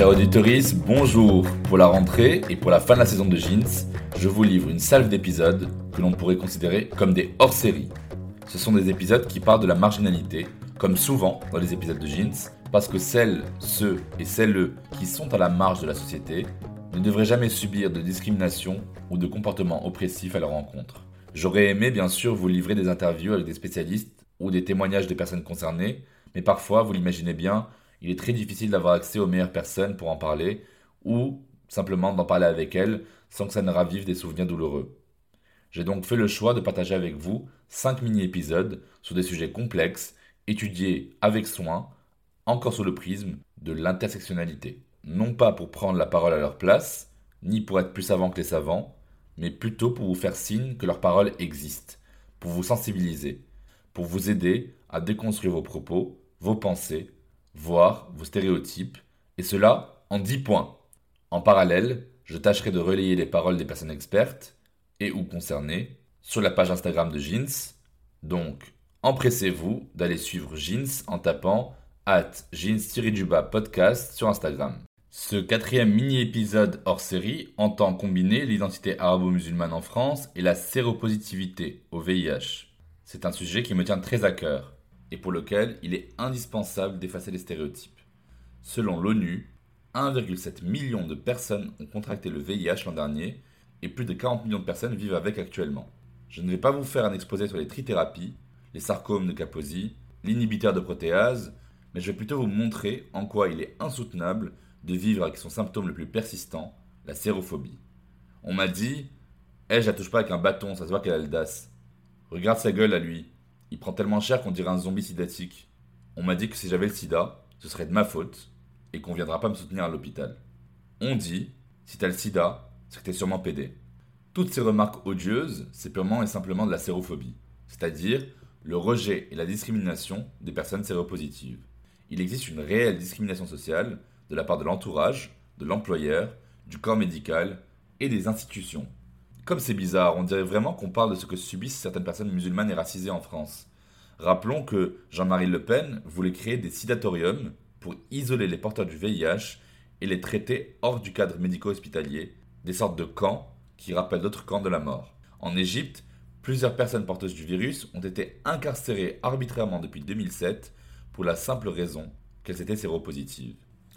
Chers auditeurs, bonjour Pour la rentrée et pour la fin de la saison de Jeans, je vous livre une salve d'épisodes que l'on pourrait considérer comme des hors-séries. Ce sont des épisodes qui parlent de la marginalité, comme souvent dans les épisodes de Jeans, parce que celles, ceux et celles qui sont à la marge de la société ne devraient jamais subir de discrimination ou de comportements oppressifs à leur rencontre. J'aurais aimé bien sûr vous livrer des interviews avec des spécialistes ou des témoignages des personnes concernées, mais parfois, vous l'imaginez bien, il est très difficile d'avoir accès aux meilleures personnes pour en parler, ou simplement d'en parler avec elles sans que ça ne ravive des souvenirs douloureux. J'ai donc fait le choix de partager avec vous 5 mini-épisodes sur des sujets complexes, étudiés avec soin, encore sous le prisme de l'intersectionnalité. Non pas pour prendre la parole à leur place, ni pour être plus savants que les savants, mais plutôt pour vous faire signe que leur parole existe, pour vous sensibiliser, pour vous aider à déconstruire vos propos, vos pensées, voire vos stéréotypes, et cela en 10 points. En parallèle, je tâcherai de relayer les paroles des personnes expertes et ou concernées sur la page Instagram de Jeans. Donc, empressez-vous d'aller suivre Jeans en tapant at jeans-du-bas podcast sur Instagram. Ce quatrième mini-épisode hors série entend combiner l'identité arabo-musulmane en France et la séropositivité au VIH. C'est un sujet qui me tient très à cœur et pour lequel il est indispensable d'effacer les stéréotypes. Selon l'ONU, 1,7 million de personnes ont contracté le VIH l'an dernier et plus de 40 millions de personnes vivent avec actuellement. Je ne vais pas vous faire un exposé sur les trithérapies, les sarcomes de Kaposi, l'inhibiteur de protéase, mais je vais plutôt vous montrer en quoi il est insoutenable de vivre avec son symptôme le plus persistant, la sérophobie. On m'a dit Eh, je la touche pas avec un bâton, ça se voit qu'elle a DAS. Regarde sa gueule à lui, il prend tellement cher qu'on dirait un zombie sidatique. On m'a dit que si j'avais le sida, ce serait de ma faute et qu'on viendra pas me soutenir à l'hôpital. On dit, si t'as le sida, c'est que t'es sûrement pédé. Toutes ces remarques odieuses, c'est purement et simplement de la sérophobie, c'est-à-dire le rejet et la discrimination des personnes séropositives. Il existe une réelle discrimination sociale de la part de l'entourage, de l'employeur, du corps médical et des institutions. Comme c'est bizarre, on dirait vraiment qu'on parle de ce que subissent certaines personnes musulmanes et racisées en France. Rappelons que Jean-Marie Le Pen voulait créer des sidatoriums pour isoler les porteurs du VIH et les traiter hors du cadre médico-hospitalier, des sortes de camps qui rappellent d'autres camps de la mort. En Égypte, plusieurs personnes porteuses du virus ont été incarcérées arbitrairement depuis 2007 pour la simple raison qu'elles étaient séropositives.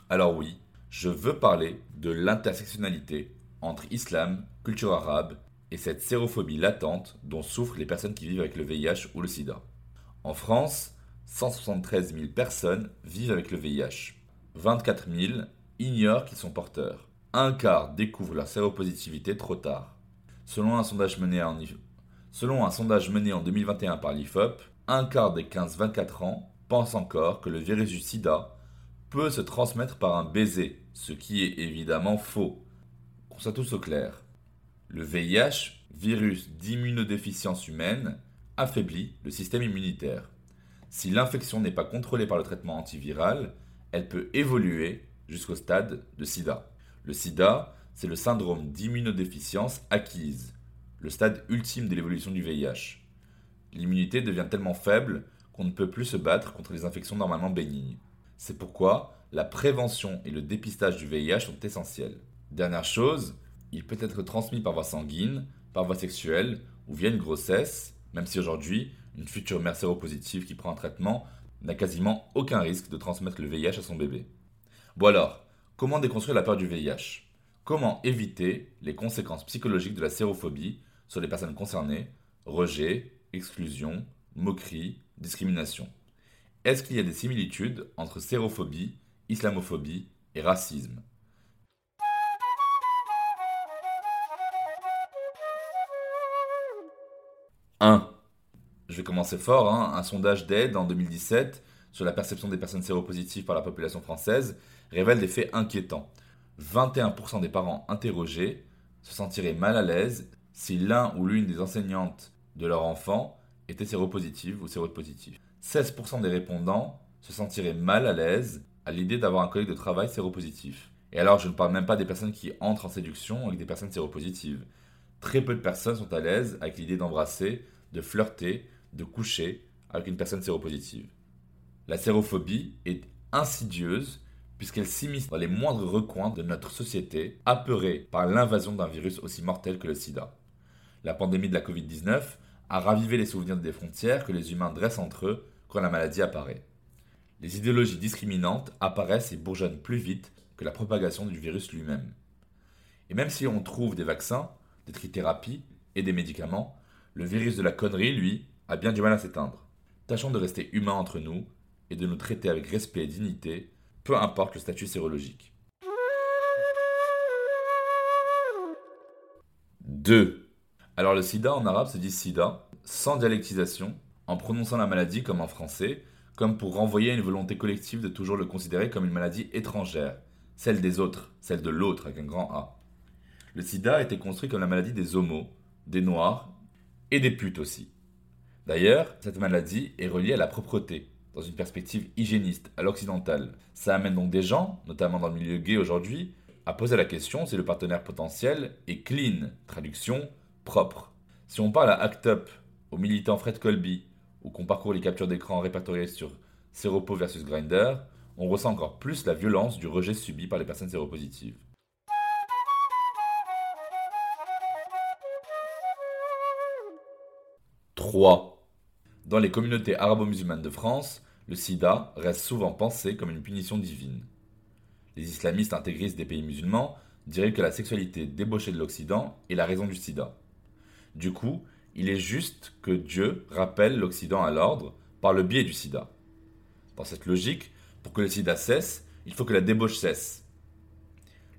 Alors oui, je veux parler de l'intersectionnalité entre islam, culture arabe et cette sérophobie latente dont souffrent les personnes qui vivent avec le VIH ou le sida. En France, 173 000 personnes vivent avec le VIH. 24 000 ignorent qu'ils sont porteurs. Un quart découvrent leur séropositivité trop tard. Selon un sondage mené en, Selon un sondage mené en 2021 par l'IFOP, un quart des 15-24 ans pensent encore que le virus du sida peut se transmettre par un baiser, ce qui est évidemment faux. Qu'on soit tous au clair. Le VIH, virus d'immunodéficience humaine, affaiblit le système immunitaire. Si l'infection n'est pas contrôlée par le traitement antiviral, elle peut évoluer jusqu'au stade de sida. Le sida, c'est le syndrome d'immunodéficience acquise, le stade ultime de l'évolution du VIH. L'immunité devient tellement faible qu'on ne peut plus se battre contre les infections normalement bénignes. C'est pourquoi la prévention et le dépistage du VIH sont essentiels. Dernière chose, il peut être transmis par voie sanguine, par voie sexuelle ou via une grossesse, même si aujourd'hui, une future mère séropositive qui prend un traitement n'a quasiment aucun risque de transmettre le VIH à son bébé. Bon alors, comment déconstruire la peur du VIH Comment éviter les conséquences psychologiques de la sérophobie sur les personnes concernées? Rejet, exclusion, moquerie, discrimination. Est-ce qu'il y a des similitudes entre sérophobie, islamophobie et racisme? 1. Je vais commencer fort. Hein. Un sondage d'aide en 2017 sur la perception des personnes séropositives par la population française révèle des faits inquiétants. 21% des parents interrogés se sentiraient mal à l'aise si l'un ou l'une des enseignantes de leur enfant était séropositive ou séropositive. 16% des répondants se sentiraient mal à l'aise à l'idée d'avoir un collègue de travail séropositif. Et alors, je ne parle même pas des personnes qui entrent en séduction avec des personnes séropositives. Très peu de personnes sont à l'aise avec l'idée d'embrasser de flirter, de coucher avec une personne séropositive. La sérophobie est insidieuse puisqu'elle s'immisce dans les moindres recoins de notre société, apeurée par l'invasion d'un virus aussi mortel que le sida. La pandémie de la Covid-19 a ravivé les souvenirs des frontières que les humains dressent entre eux quand la maladie apparaît. Les idéologies discriminantes apparaissent et bourgeonnent plus vite que la propagation du virus lui-même. Et même si on trouve des vaccins, des trithérapies et des médicaments, le virus de la connerie, lui, a bien du mal à s'éteindre. Tâchons de rester humains entre nous et de nous traiter avec respect et dignité, peu importe le statut sérologique. 2. Alors le sida en arabe se dit sida, sans dialectisation, en prononçant la maladie comme en français, comme pour renvoyer à une volonté collective de toujours le considérer comme une maladie étrangère, celle des autres, celle de l'autre avec un grand A. Le sida a été construit comme la maladie des homos, des noirs et des putes aussi. D'ailleurs, cette maladie est reliée à la propreté, dans une perspective hygiéniste, à l'occidental. Ça amène donc des gens, notamment dans le milieu gay aujourd'hui, à poser la question si le partenaire potentiel est clean, traduction propre. Si on parle à Act Up, au militant Fred Colby, ou qu'on parcourt les captures d'écran répertoriées sur Séropo versus Grinder, on ressent encore plus la violence du rejet subi par les personnes séropositives. 3. Dans les communautés arabo-musulmanes de France, le sida reste souvent pensé comme une punition divine. Les islamistes intégristes des pays musulmans diraient que la sexualité débauchée de l'Occident est la raison du sida. Du coup, il est juste que Dieu rappelle l'Occident à l'ordre par le biais du sida. Dans cette logique, pour que le sida cesse, il faut que la débauche cesse.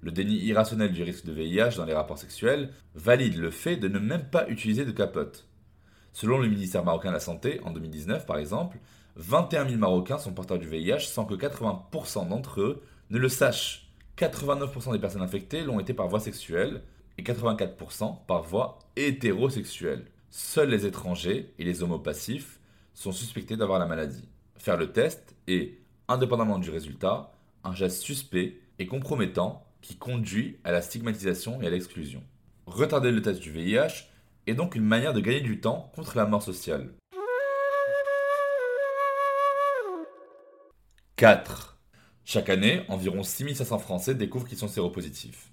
Le déni irrationnel du risque de VIH dans les rapports sexuels valide le fait de ne même pas utiliser de capote. Selon le ministère marocain de la Santé, en 2019 par exemple, 21 000 Marocains sont porteurs du VIH sans que 80% d'entre eux ne le sachent. 89% des personnes infectées l'ont été par voie sexuelle et 84% par voie hétérosexuelle. Seuls les étrangers et les homopassifs sont suspectés d'avoir la maladie. Faire le test est, indépendamment du résultat, un geste suspect et compromettant qui conduit à la stigmatisation et à l'exclusion. Retarder le test du VIH est donc une manière de gagner du temps contre la mort sociale. 4. Chaque année, environ 6500 Français découvrent qu'ils sont séropositifs.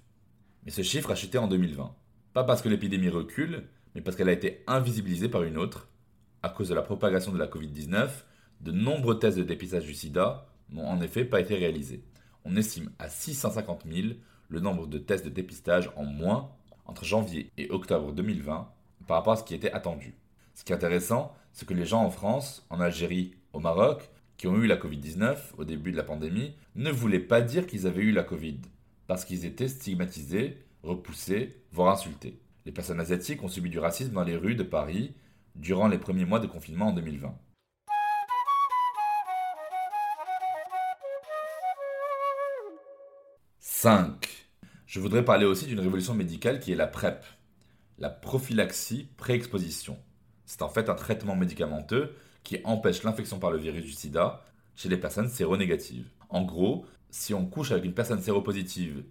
Mais ce chiffre a chuté en 2020. Pas parce que l'épidémie recule, mais parce qu'elle a été invisibilisée par une autre. À cause de la propagation de la Covid-19, de nombreux tests de dépistage du sida n'ont en effet pas été réalisés. On estime à 650 000 le nombre de tests de dépistage en moins entre janvier et octobre 2020 par rapport à ce qui était attendu. Ce qui est intéressant, c'est que les gens en France, en Algérie, au Maroc, qui ont eu la Covid-19 au début de la pandémie, ne voulaient pas dire qu'ils avaient eu la Covid, parce qu'ils étaient stigmatisés, repoussés, voire insultés. Les personnes asiatiques ont subi du racisme dans les rues de Paris durant les premiers mois de confinement en 2020. « 5. Je voudrais parler aussi d'une révolution médicale qui est la PrEP, la prophylaxie pré-exposition. C'est en fait un traitement médicamenteux qui empêche l'infection par le virus du sida chez les personnes séronégatives. En gros, si on couche avec une personne séropositive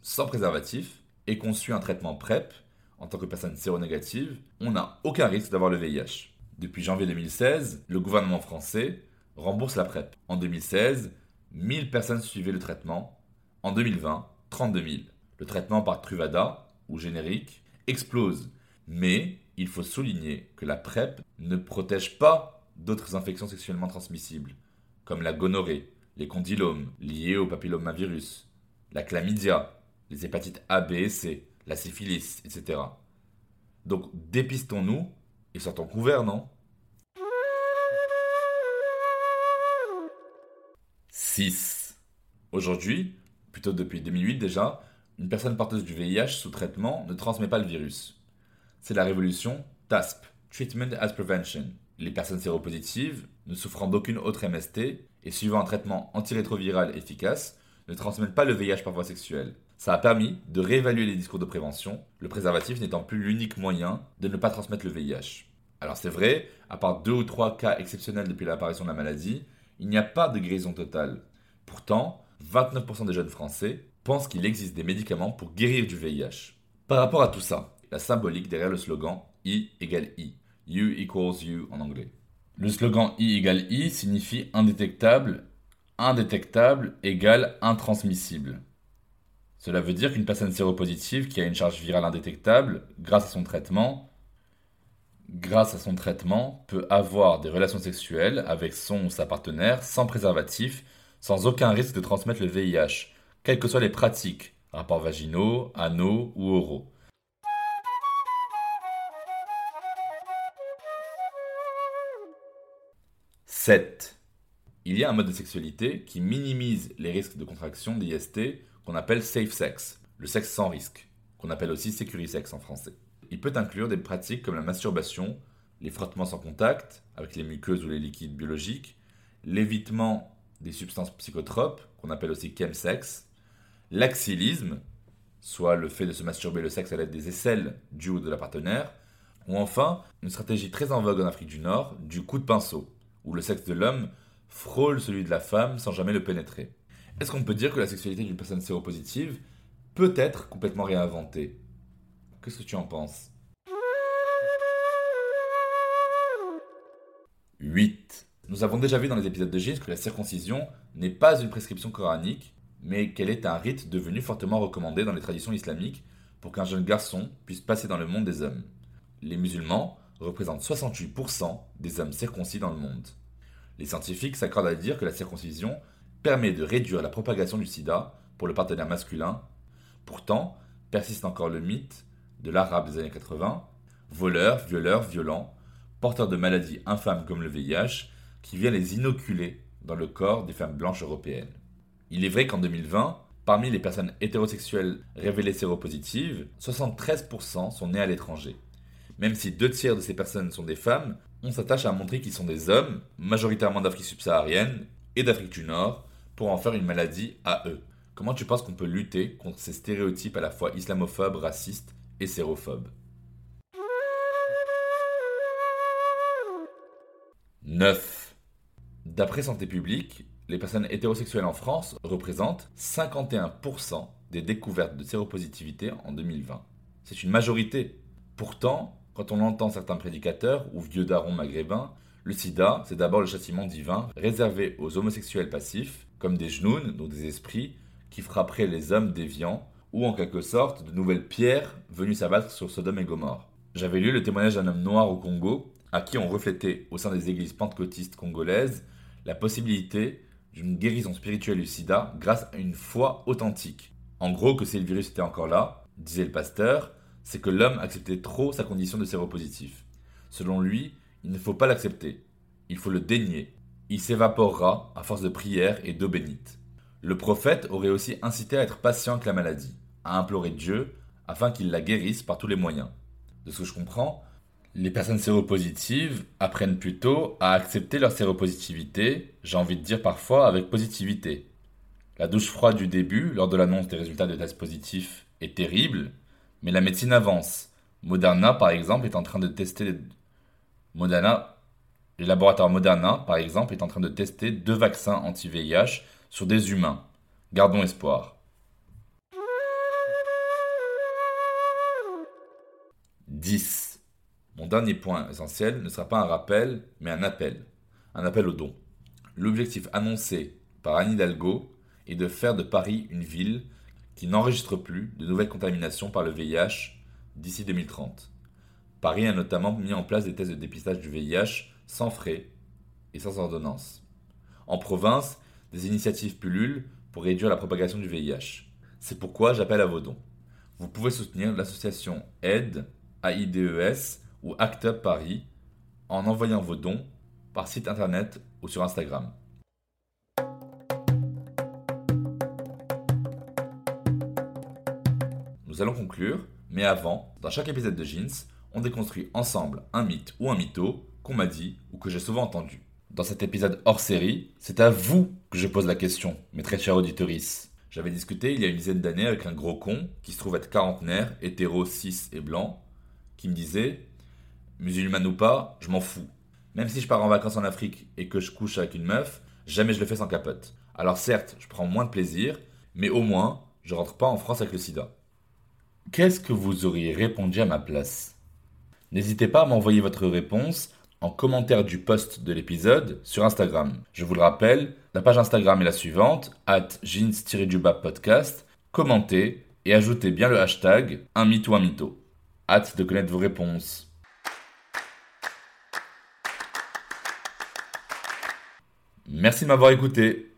sans préservatif et qu'on suit un traitement PrEP en tant que personne séronégative, on n'a aucun risque d'avoir le VIH. Depuis janvier 2016, le gouvernement français rembourse la PrEP. En 2016, 1000 personnes suivaient le traitement. En 2020, 32 000. Le traitement par Truvada, ou générique, explose. Mais il faut souligner que la PrEP ne protège pas d'autres infections sexuellement transmissibles, comme la gonorrhée, les condylomes liés au papillomavirus, la chlamydia, les hépatites A, B et C, la syphilis, etc. Donc dépistons-nous et sortons couverts, non 6. Aujourd'hui, plutôt depuis 2008 déjà, une personne porteuse du VIH sous traitement ne transmet pas le virus. C'est la révolution TASP, Treatment as Prevention. Les personnes séropositives, ne souffrant d'aucune autre MST et suivant un traitement antirétroviral efficace, ne transmettent pas le VIH par voie sexuelle. Ça a permis de réévaluer les discours de prévention, le préservatif n'étant plus l'unique moyen de ne pas transmettre le VIH. Alors c'est vrai, à part deux ou trois cas exceptionnels depuis l'apparition de la maladie, il n'y a pas de guérison totale. Pourtant, 29% des jeunes Français pensent qu'il existe des médicaments pour guérir du VIH. Par rapport à tout ça, la symbolique derrière le slogan I égale I, You equals You en anglais. Le slogan I égale I signifie indétectable, indétectable égale intransmissible. Cela veut dire qu'une personne séropositive qui a une charge virale indétectable, grâce à son traitement, grâce à son traitement, peut avoir des relations sexuelles avec son ou sa partenaire sans préservatif, sans aucun risque de transmettre le VIH, quelles que soient les pratiques, rapports vaginaux, anaux ou oraux. « 7. Il y a un mode de sexualité qui minimise les risques de contraction d'IST qu'on appelle safe sex, le sexe sans risque, qu'on appelle aussi sécurisex en français. Il peut inclure des pratiques comme la masturbation, les frottements sans contact avec les muqueuses ou les liquides biologiques, l'évitement des substances psychotropes, qu'on appelle aussi chemsex, l'axillisme, soit le fait de se masturber le sexe à l'aide des aisselles du ou de la partenaire, ou enfin une stratégie très en vogue en Afrique du Nord, du coup de pinceau, où le sexe de l'homme frôle celui de la femme sans jamais le pénétrer. Est-ce qu'on peut dire que la sexualité d'une personne séropositive peut être complètement réinventée? Qu'est-ce que tu en penses? 8. Nous avons déjà vu dans les épisodes de Gilles que la circoncision n'est pas une prescription coranique, mais qu'elle est un rite devenu fortement recommandé dans les traditions islamiques pour qu'un jeune garçon puisse passer dans le monde des hommes. Les musulmans représentent 68% des hommes circoncis dans le monde. Les scientifiques s'accordent à dire que la circoncision permet de réduire la propagation du sida pour le partenaire masculin. Pourtant, persiste encore le mythe de l'arabe des années 80, voleur, violeur, violent, porteur de maladies infâmes comme le VIH, qui vient les inoculer dans le corps des femmes blanches européennes. Il est vrai qu'en 2020, parmi les personnes hétérosexuelles révélées séropositives, 73% sont nées à l'étranger. Même si deux tiers de ces personnes sont des femmes, on s'attache à montrer qu'ils sont des hommes, majoritairement d'Afrique subsaharienne et d'Afrique du Nord, pour en faire une maladie à eux. Comment tu penses qu'on peut lutter contre ces stéréotypes à la fois islamophobes, racistes et sérophobes? 9. D'après Santé publique, les personnes hétérosexuelles en France représentent 51% des découvertes de séropositivité en 2020. C'est une majorité. Pourtant, quand on entend certains prédicateurs ou vieux darons maghrébins, le sida, c'est d'abord le châtiment divin réservé aux homosexuels passifs comme des genoux, donc des esprits, qui frapperaient les hommes déviants, ou en quelque sorte de nouvelles pierres venues s'abattre sur Sodome et Gomorre. J'avais lu le témoignage d'un homme noir au Congo, à qui on reflétait, au sein des églises pentecôtistes congolaises, la possibilité d'une guérison spirituelle du sida grâce à une foi authentique. En gros, que si le virus était encore là, disait le pasteur, c'est que l'homme acceptait trop sa condition de séropositif. Selon lui, il ne faut pas l'accepter, il faut le dénier, il s'évaporera à force de prières et d'eau bénite. Le prophète aurait aussi incité à être patient avec la maladie, à implorer Dieu afin qu'il la guérisse par tous les moyens. De ce que je comprends, les personnes séropositives apprennent plutôt à accepter leur séropositivité, j'ai envie de dire parfois avec positivité. La douche froide du début, lors de l'annonce des résultats de tests positifs, est terrible, mais la médecine avance. Moderna, par exemple, est en train de tester. Moderna le laboratoire Moderna, par exemple, est en train de tester deux vaccins anti-VIH sur des humains. Gardons espoir. 10. Mon dernier point essentiel ne sera pas un rappel, mais un appel. Un appel au don. L'objectif annoncé par Anne Hidalgo est de faire de Paris une ville qui n'enregistre plus de nouvelles contaminations par le VIH d'ici 2030. Paris a notamment mis en place des tests de dépistage du VIH sans frais et sans ordonnance. En province, des initiatives pullulent pour réduire la propagation du VIH. C'est pourquoi j'appelle à vos dons. Vous pouvez soutenir l'association AIDE, AIDS ou ACT UP Paris en envoyant vos dons par site internet ou sur Instagram. Nous allons conclure, mais avant, dans chaque épisode de Jeans, on déconstruit ensemble un mythe ou un mytho qu'on m'a dit ou que j'ai souvent entendu. Dans cet épisode hors série, c'est à vous que je pose la question, mes très chers auditorices. J'avais discuté il y a une dizaine d'années avec un gros con qui se trouve être quarantenaire, hétéro, cis et blanc, qui me disait Musulman ou pas, je m'en fous. Même si je pars en vacances en Afrique et que je couche avec une meuf, jamais je le fais sans capote. Alors certes, je prends moins de plaisir, mais au moins, je rentre pas en France avec le sida. Qu'est-ce que vous auriez répondu à ma place? N'hésitez pas à m'envoyer votre réponse en commentaire du post de l'épisode sur Instagram. Je vous le rappelle, la page Instagram est la suivante, at jeans podcast. Commentez et ajoutez bien le hashtag un mytho un mytho. Hâte de connaître vos réponses. Merci de m'avoir écouté.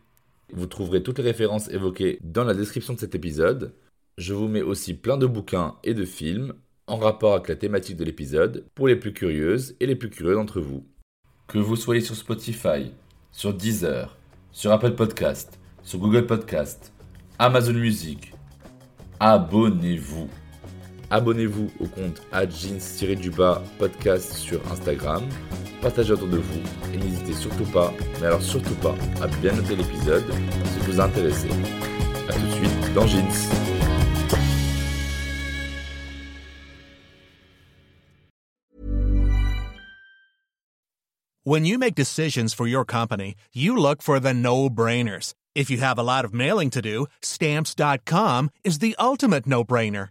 Vous trouverez toutes les références évoquées dans la description de cet épisode. Je vous mets aussi plein de bouquins et de films en rapport avec la thématique de l'épisode pour les plus curieuses et les plus curieux d'entre vous. Que vous soyez sur Spotify, sur Deezer, sur Apple Podcast, sur Google Podcast, Amazon Music, abonnez-vous. Abonnez-vous au compte jeans-du-bas podcast sur Instagram, partagez autour de vous et n'hésitez surtout pas, mais alors surtout pas, à bien noter l'épisode si vous a intéressé. A tout de suite dans Jeans. When you make decisions for your company, you look for the no-brainers. If you have a lot of mailing to do, stamps.com is the ultimate no-brainer.